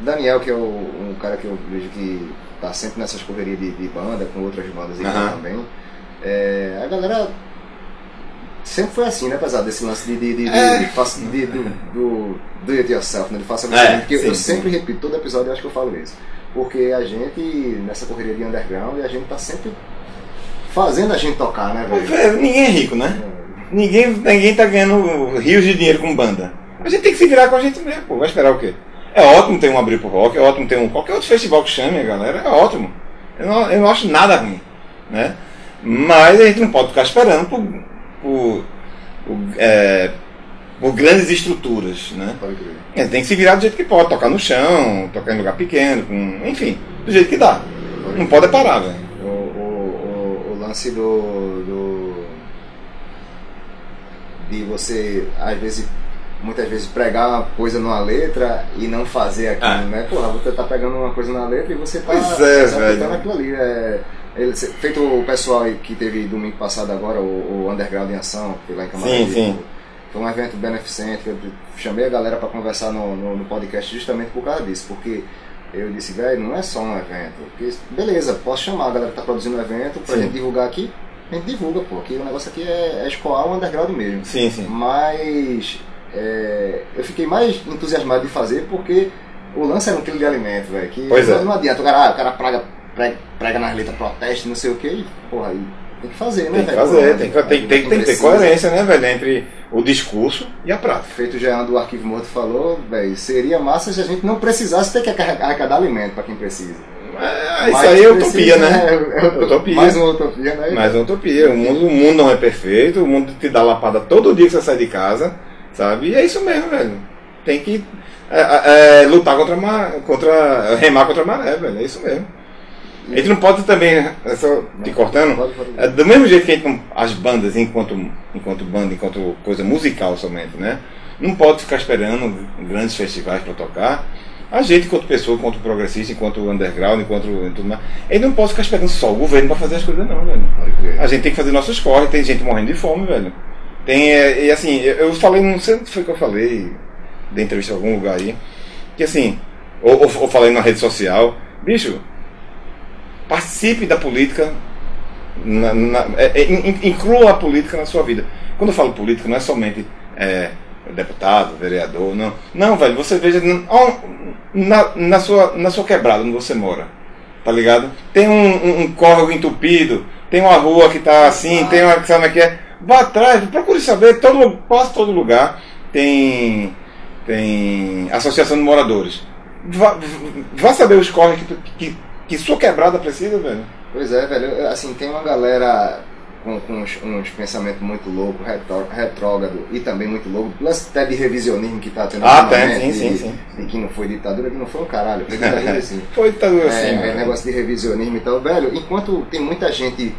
B: Daniel, que é o, um cara que eu vejo que tá sempre nessas correrias de, de banda, com outras bandas aí
D: Aham.
B: também, é, a galera sempre foi assim, né, pesado, esse lance de, de, de, de,
D: É.
B: de, faça- de- do, do do it yourself, né, de faça você
D: É,
B: mesmo, porque eu
D: sim, sim.
B: sempre repito, todo episódio eu acho que eu falo isso. Porque a gente, nessa correria de underground, a gente tá sempre fazendo a gente tocar, né, velho?
D: É, Ninguém é rico, né? Ninguém, ninguém tá ganhando rios de dinheiro com banda. A gente tem que se virar com a gente mesmo, pô. Vai esperar o quê? É ótimo ter um abrir pro rock, é ótimo ter um qualquer outro festival que chame a galera, é ótimo. Eu não, eu não acho nada ruim, né? Mas a gente não pode ficar esperando por, por, por, é, por grandes estruturas, né?
B: Pode
D: gente tem que se virar do jeito que pode, tocar no chão, tocar em lugar pequeno, com, enfim, do jeito que dá. Não pode é parar, velho.
B: O, o, o, o lance do, do. de você, às vezes, muitas vezes pregar uma coisa numa letra e não fazer aquilo,
D: Ah.
B: né? Porra, você tá pegando uma coisa na letra e você tá
D: Pois é,
B: executando
D: velho.
B: aquilo ali. É, ele- feito o pessoal aí que teve domingo passado agora, o, o Underground em Ação, que foi lá em Camaragibe.
D: Sim, sim.
B: Foi um evento beneficente, eu chamei a galera para conversar no, no, no podcast justamente por causa disso, porque eu disse, velho, não é só um evento. Porque, beleza, posso chamar a galera que tá produzindo o evento pra
D: Sim.
B: gente divulgar aqui, a gente divulga, pô, que o negócio aqui é, é escoar o underground mesmo.
D: Sim, sim.
B: Mas é, eu fiquei mais entusiasmado de fazer porque o lance era um quilo de alimento, velho. Que
D: Pois
B: não,
D: é.
B: não adianta, o cara, ah, o cara praga, prega, prega nas letras, protesta, não sei o que, e, porra, aí tem que fazer, né,
D: Tem que
B: velho?
D: fazer, tem que, tem, tem, tem que ter
B: precisa.
D: coerência, né, velho, entre o discurso e a prática.
B: Feito o Jean do Arquivo Morto falou, velho, seria massa se a gente não precisasse ter que arrecadar alimento para quem precisa.
D: É, isso
B: Mas
D: aí é
B: precisa,
D: utopia, né?
B: É, é
D: Utopia.
B: Mais uma utopia, né?
D: Mas é utopia. O mundo, o mundo não é perfeito, o mundo te dá lapada todo dia que você sai de casa, sabe? E é isso mesmo, velho. Tem que é, é, lutar contra, a contra remar contra a maré, velho. É isso mesmo. A gente não pode também, é só te cortando,
B: Pode, pode.
D: é, do mesmo jeito que a gente as bandas, enquanto, enquanto banda, enquanto coisa musical somente, né? Não pode ficar esperando grandes festivais para tocar. A gente, enquanto pessoa, enquanto progressista, enquanto underground, enquanto tudo mais, ele não pode ficar esperando só o governo para fazer as coisas, não, velho. A gente tem que fazer nossos corres, tem gente morrendo de fome, velho. Tem, é, e assim, eu, eu falei, não sei o que foi que eu falei, de entrevista em algum lugar aí, que assim, ou, ou, ou falei na rede social, bicho, participe da política, na, na- é, é, in- inclua a política na sua vida. Quando eu falo política, não é somente é, deputado, vereador, não. Não, velho, você veja na, na, sua, na sua quebrada onde você mora, tá ligado? Tem um, um, um córrego entupido, tem uma rua que tá assim, tem uma. Sabe como é que é? Vá atrás, procure saber, todo, quase todo lugar tem, tem associação de moradores. Vá, vá saber os córregos que, que, que sua quebrada precisa, velho.
B: Pois é, velho. Assim, tem uma galera com, com uns, uns pensamentos muito loucos, retró- retrógrado e também muito louco. Lance até de revisionismo que tá tendo
D: Ah, tem, sim, sim, sim.
B: De que não foi ditadura, que não foi um caralho. Foi ditadura assim.
D: Foi tudo
B: É,
D: assim,
B: é,
D: velho.
B: negócio de revisionismo e tal, velho. Enquanto tem muita gente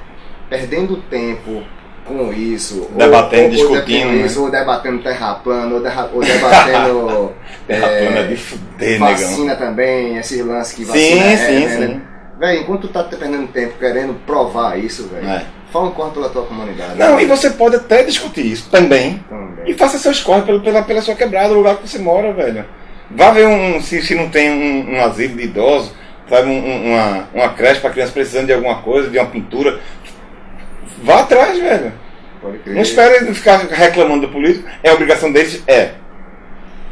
B: perdendo tempo com isso, ou-
D: Debatendo,
B: ou,
D: discutindo,
B: Ou,
D: né?
B: isso, ou debatendo terra plana, ou, derra- ou debatendo
D: Terra
B: é,
D: plana de fuder, negão.
B: vacina também, esses lances que
D: Sim,
B: vacina é,
D: sim,
B: né,
D: sim.
B: né? Velho, enquanto tu tá perdendo tempo querendo provar isso, velho,
D: É.
B: fala um corre pela tua comunidade.
D: Não,
B: velho.
D: e você pode até discutir isso também.
B: Também.
D: E faça seus corres pela, pela, pela sua quebrada, o lugar que você mora, velho. Vá ver um, se, se não tem um, um asilo de idosos, sabe, um- um- uma, uma creche para criança precisando de alguma coisa, de uma pintura. Vá atrás, velho.
B: Pode crer.
D: Não espere ficar reclamando do político. É obrigação deles? É.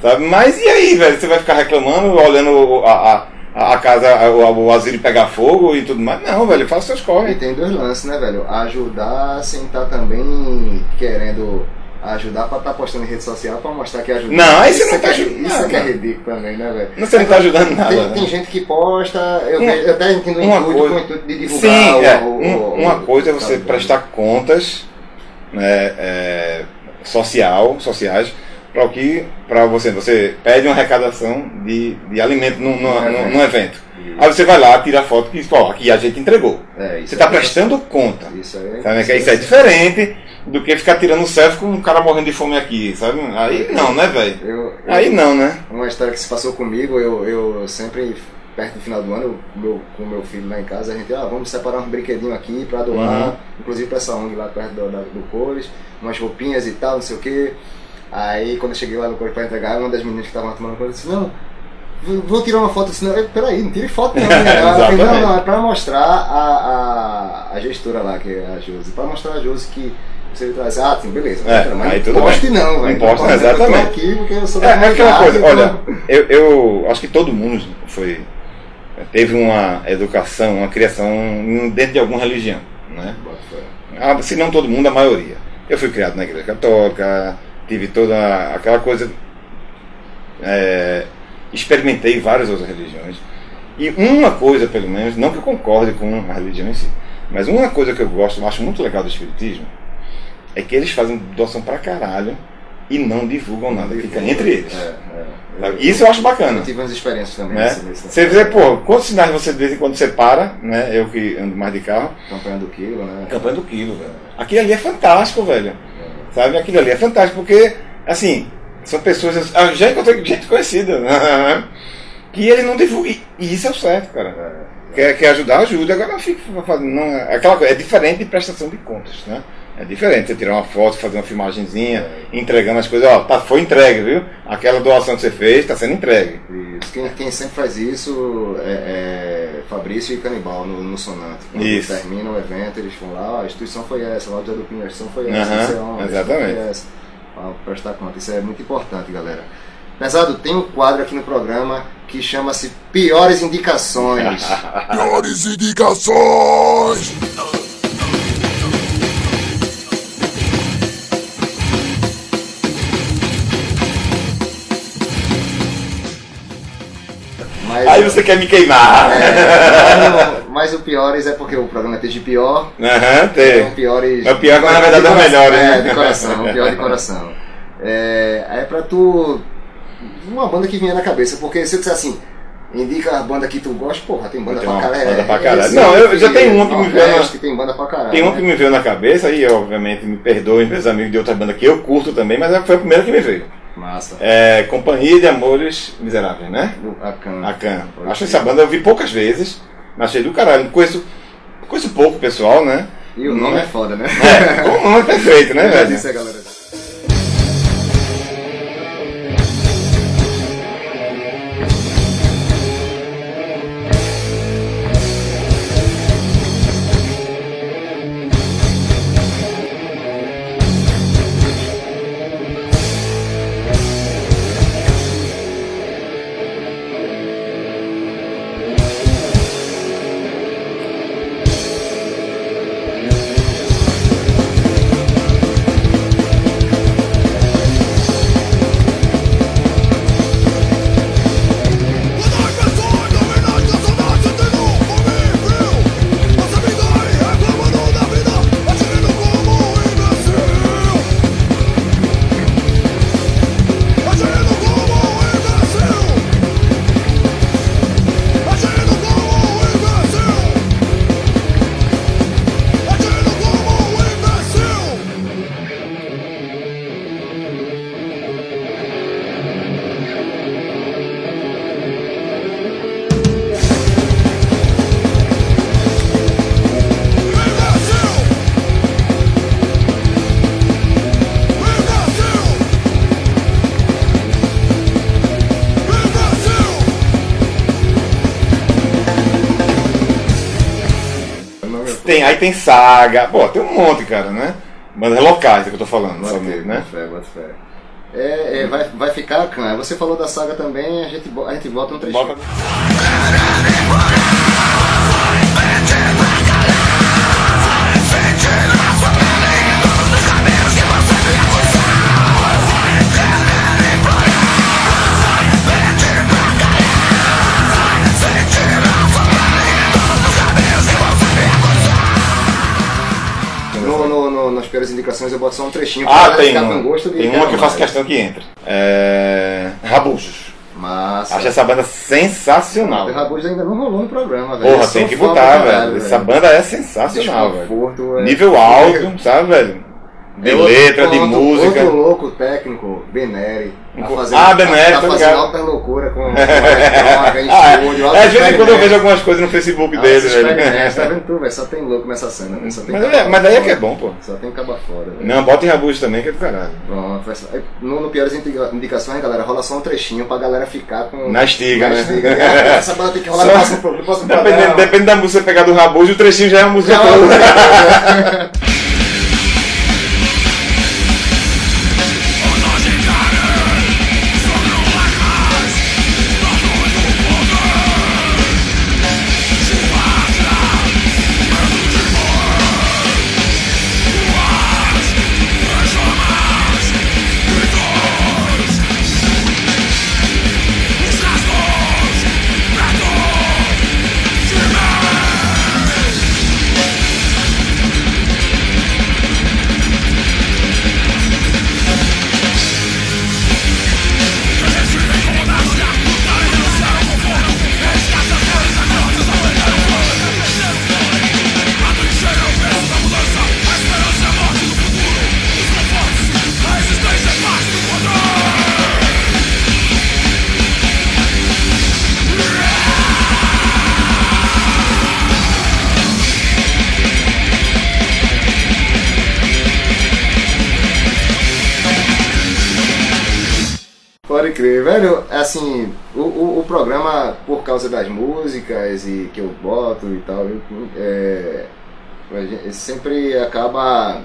D: Sabe? Mas e aí, velho? Você vai ficar reclamando, olhando a, a, a casa, o, o asilo pegar fogo e tudo mais? Não, velho, faça seus
B: E
D: corres.
B: tem dois lances, né, velho? Ajudar sem estar também querendo ajudar pra estar postando em rede social pra mostrar que ajuda.
D: Não, aí você
B: Isso
D: não
B: é
D: tá
B: é-
D: ajudando
B: Isso é que é ridículo também, né, velho?
D: Você não tá ajudando nada.
B: Tem,
D: né?
B: tem gente que posta, eu, vejo- eu até entendo
D: uma
B: intuito,
D: coisa-
B: com o intuito de divulgar
D: Sim,
B: o,
D: é.
B: o-
D: Um-
B: o-
D: uma coisa é você
B: tá,
D: prestar contas né, é, social, sociais para o que para você você pede uma arrecadação de, de alimento num, num,
B: Num
D: num- num evento. Aí você vai lá, tira a foto que ó, aqui a gente entregou.
B: É, isso
D: Você está
B: é-
D: prestando conta.
B: Isso aí.
D: Sabe? que Isso é diferente do que ficar tirando selfie com um cara morrendo de fome aqui, sabe? Aí não, né, velho? Aí não, né?
B: Uma história que se passou comigo, eu, eu sempre, perto do final do ano, eu, meu, com meu filho lá em casa, a gente, ah, vamos separar uns brinquedinhos aqui pra doar,
D: Uhum.
B: inclusive pra essa ONG lá perto do, da- do Cores, umas roupinhas e tal, não sei o que. Aí quando eu cheguei lá no Cores pra entregar, uma das meninas que estavam tomando conta disse, não, vou- tirar uma foto, eu disse, não, "Eh, peraí, não tire foto não, né? Não, não, é pra mostrar a, a, a gestora lá, que é a Josi, pra mostrar a Josi que você traz, ah, sim, beleza,
D: É,
B: mas
D: aí
B: não
D: tudo
B: poste
D: bem.
B: não, velho.
D: poste,
B: poste, eu tô
D: exatamente.
B: aqui porque eu sou
D: É,
B: da
D: é aquela coisa,
B: então-
D: olha, eu, eu acho que todo mundo foi teve uma educação, uma criação dentro de alguma religião, né? Ah, se não todo mundo, a maioria. Eu fui criado na igreja católica, tive toda aquela coisa. é, experimentei várias outras religiões. E uma coisa, pelo menos, não que eu concorde com a religião em si, mas uma coisa que eu gosto, acho muito legal do Espiritismo, é que eles fazem doação pra caralho e não divulgam nada, fica entre eles.
B: É, é.
D: Isso eu acho bacana.
B: Eu tive umas experiências também
D: Né?
B: nesse, nesse
D: Você vê, pô, quantos sinais você de vez em quando separa, né? Eu que ando mais de carro,
B: campanha do quilo, né?
D: campanha do quilo, velho. Aquilo ali é fantástico, velho. Sabe? Aquilo ali é fantástico, porque, assim, são pessoas. Eu já encontrei gente conhecida, né? que ele não divulga. E isso é o certo, cara. Quer, quer ajudar, ajuda. Agora não fica fazendo. Não, é aquela coisa, é diferente de prestação de contas, né? É diferente você tirar uma foto, fazer uma filmagenzinha, entregando as coisas. Ó, tá, foi entregue, viu? Aquela doação que você fez está sendo entregue.
B: Isso. Quem, quem sempre faz isso é, é Fabrício e Canibal no, no Sonante. Quando
D: Isso.
B: termina o evento, eles vão lá, "Ó, a instituição foi essa, lá o Pinho, a instituição foi essa, sei onde,
D: exatamente.
B: foi essa. Pra prestar conta. Isso é muito importante, galera. Pesado, tem um quadro aqui no programa que chama-se Piores Indicações.
C: Piores indicações!
D: Você quer me queimar.
B: é, mas, o- Piores é porque o programa é de pior,
D: Aham,
B: Então,
D: tem.
B: piores.
D: É o pior, mas na verdade é o melhor, né?
B: É, de coração, o pior de coração. É, é pra tu. Uma banda que vinha na cabeça, porque se eu disser assim, Indica a banda que tu gosta, porra, tem banda
D: Tem
B: pra caralho.
D: banda pra
B: É,
D: caralho.
B: Recife,
D: Não, eu já tenho uma que me veio na-
B: Nordeste, tem banda pra caralho.
D: Tem uma
B: né?
D: que me veio na cabeça e, obviamente, me perdoem meus amigos de outra banda que eu curto também, mas foi a primeira que me veio.
B: Massa.
D: É Companhia de Amores Miseráveis, né?
B: Do- A. Pode
D: Acho
B: ser.
D: essa banda eu vi poucas vezes, mas achei do caralho. Conheço, conheço pouco o pessoal, né?
B: E o nome é foda, né?
D: É, o nome é perfeito, né, velho?
B: disse a galera.
D: Tem, aí tem Saga, pô, tem um monte, cara, né? Bandas locais é que eu tô falando,
B: Bota
D: sabe, né?
B: fé, bota fé. É, é, vai, vai ficar, Can. Você falou da saga também, a gente, a gente bota um trechinho.
D: Bota...
B: No, nas piores indicações eu boto só um trechinho pra
D: Ah, tem um.
B: gosto
D: Tem uma que eu faço
B: mais.
D: questão que entra. É... Rabujos.
B: Massa.
D: Acho essa banda sensacional.
B: O Rabos ainda não rolou no programa, velho.
D: Porra, tem que botar, velho. Essa banda é sensacional, velho.
B: É.
D: Nível alto, sabe, velho? De
B: É outro
D: letra, de
B: ponto,
D: música.
B: Outro louco técnico, Beneri. Tá fazendo,
D: Ah, Beneri,
B: tá, tá fazendo alta loucura com, com droga, em
D: Ah,
B: estúdio,
D: é,
B: alto
D: às vezes quando eu vejo algumas coisas no Facebook
B: Alto
D: dele, velho.
B: Tá vendo tu, velho? Só tem louco nessa cena, velho. Só tem
D: Mas, é, mas daí é que é bom, pô.
B: Só tem caba fora, velho.
D: Não, bota em Rabujos também, que é do caralho.
B: Pronto, vai só- no, no Piores Indica- Indicações, galera, rola só um trechinho pra galera ficar com.
D: Na estiga, né?
B: estiga. Ah, Essa banda tem que rolar no próximo pro- no próximo
D: Depende,
B: programa.
D: depende da música pegar do Rabujo, o trechinho já é a música toda.
B: crer, velho, assim, o, o, o programa, por causa das músicas e que eu boto e tal, eu, é, a gente sempre acaba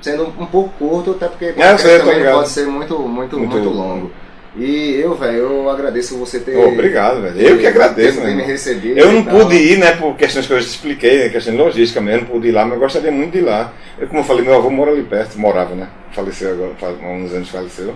B: sendo um pouco curto, até porque
D: sei, tô
B: também pode ser muito, muito, muito,
D: Muito
B: longo. E eu, velho, eu agradeço você ter.
D: Ô, obrigado, velho. Eu que agradeço, né,
B: me recebido.
D: Eu não pude ir, né, por questões que eu expliquei, questão de logística mesmo, não pude ir lá, mas eu gostaria muito de ir lá. Eu, como eu falei, meu avô mora ali perto, morava, né? Faleceu agora, faz uns anos faleceu.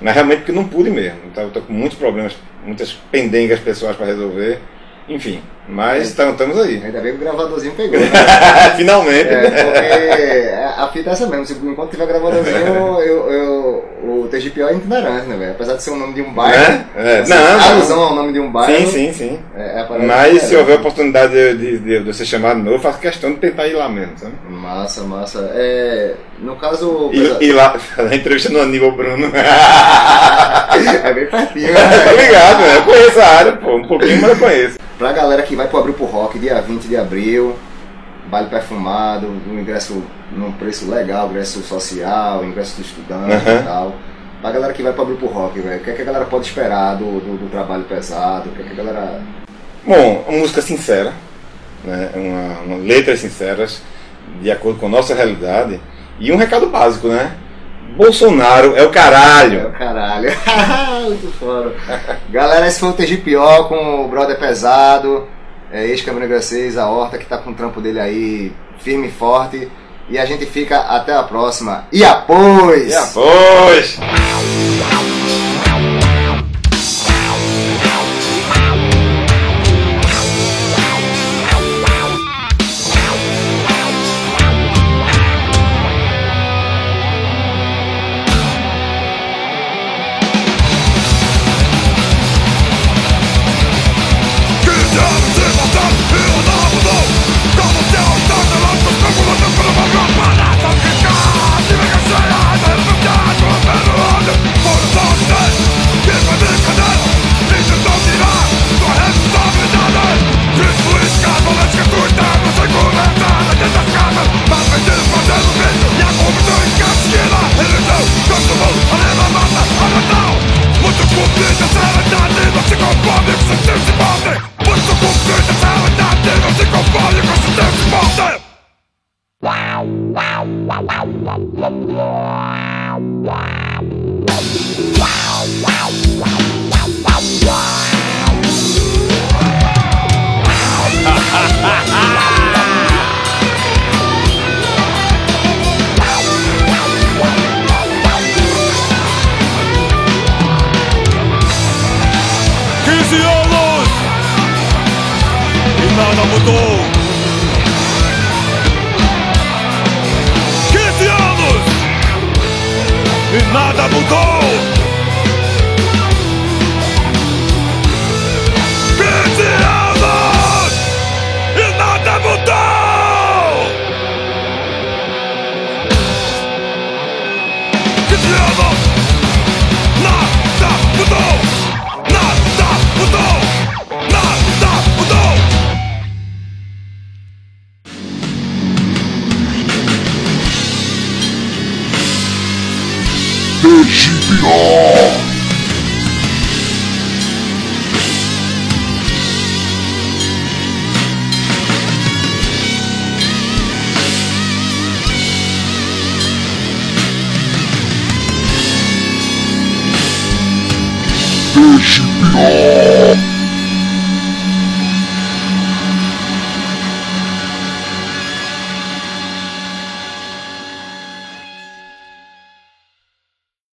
D: Mas realmente porque não pude mesmo. Então, eu tô com muitos problemas, muitas pendengas pessoais para resolver. Enfim, mas então, estamos aí.
B: Ainda bem que o gravadorzinho pegou. Né?
D: Finalmente.
B: É, porque a, fita é essa mesmo. Se, enquanto tiver gravando eu, eu, eu, o TGPO é itinerante, né, velho? Apesar de ser o nome de um bairro.
A: É? É.
B: assim,
A: Não,
B: alusão ao nome de um bairro.
A: Sim, sim, sim.
B: É, é
A: Mas se
B: itinerante.
A: houver oportunidade de, de, de, de ser chamado novo, eu faço questão de tentar ir lá mesmo, sabe?
B: Massa, massa. É, no caso.
A: E, e lá, a entrevista no Aníbal Bruno.
B: é bem pertinho,
A: tá
B: né?
A: ligado, né? Eu conheço a área, pô, um pouquinho, mas eu conheço.
B: Pra galera que vai pro Abril pro Rock, dia 20 de abril, baile perfumado, um ingresso num preço legal, ingresso social, ingresso do estudante
A: Uhum.
B: e tal. Pra galera que vai pro Abril pro Rock, velho, o que, é que a galera pode esperar do, do, do trabalho pesado? O que, é que a galera.
A: Bom, uma música sincera, né? uma, uma- letras sinceras, de acordo com a nossa realidade, e um recado básico, né? Bolsonaro é o
B: É
A: caralho.
B: o caralho. Muito foda. Galera, esse foi o TGPO com o Brother Pesado, é, ex-câmera Negra 6, a Horta, que tá com o trampo dele aí firme e forte. E a gente fica até a próxima. E após!
A: E após!
E: 呀呀呀呀
F: 呀呀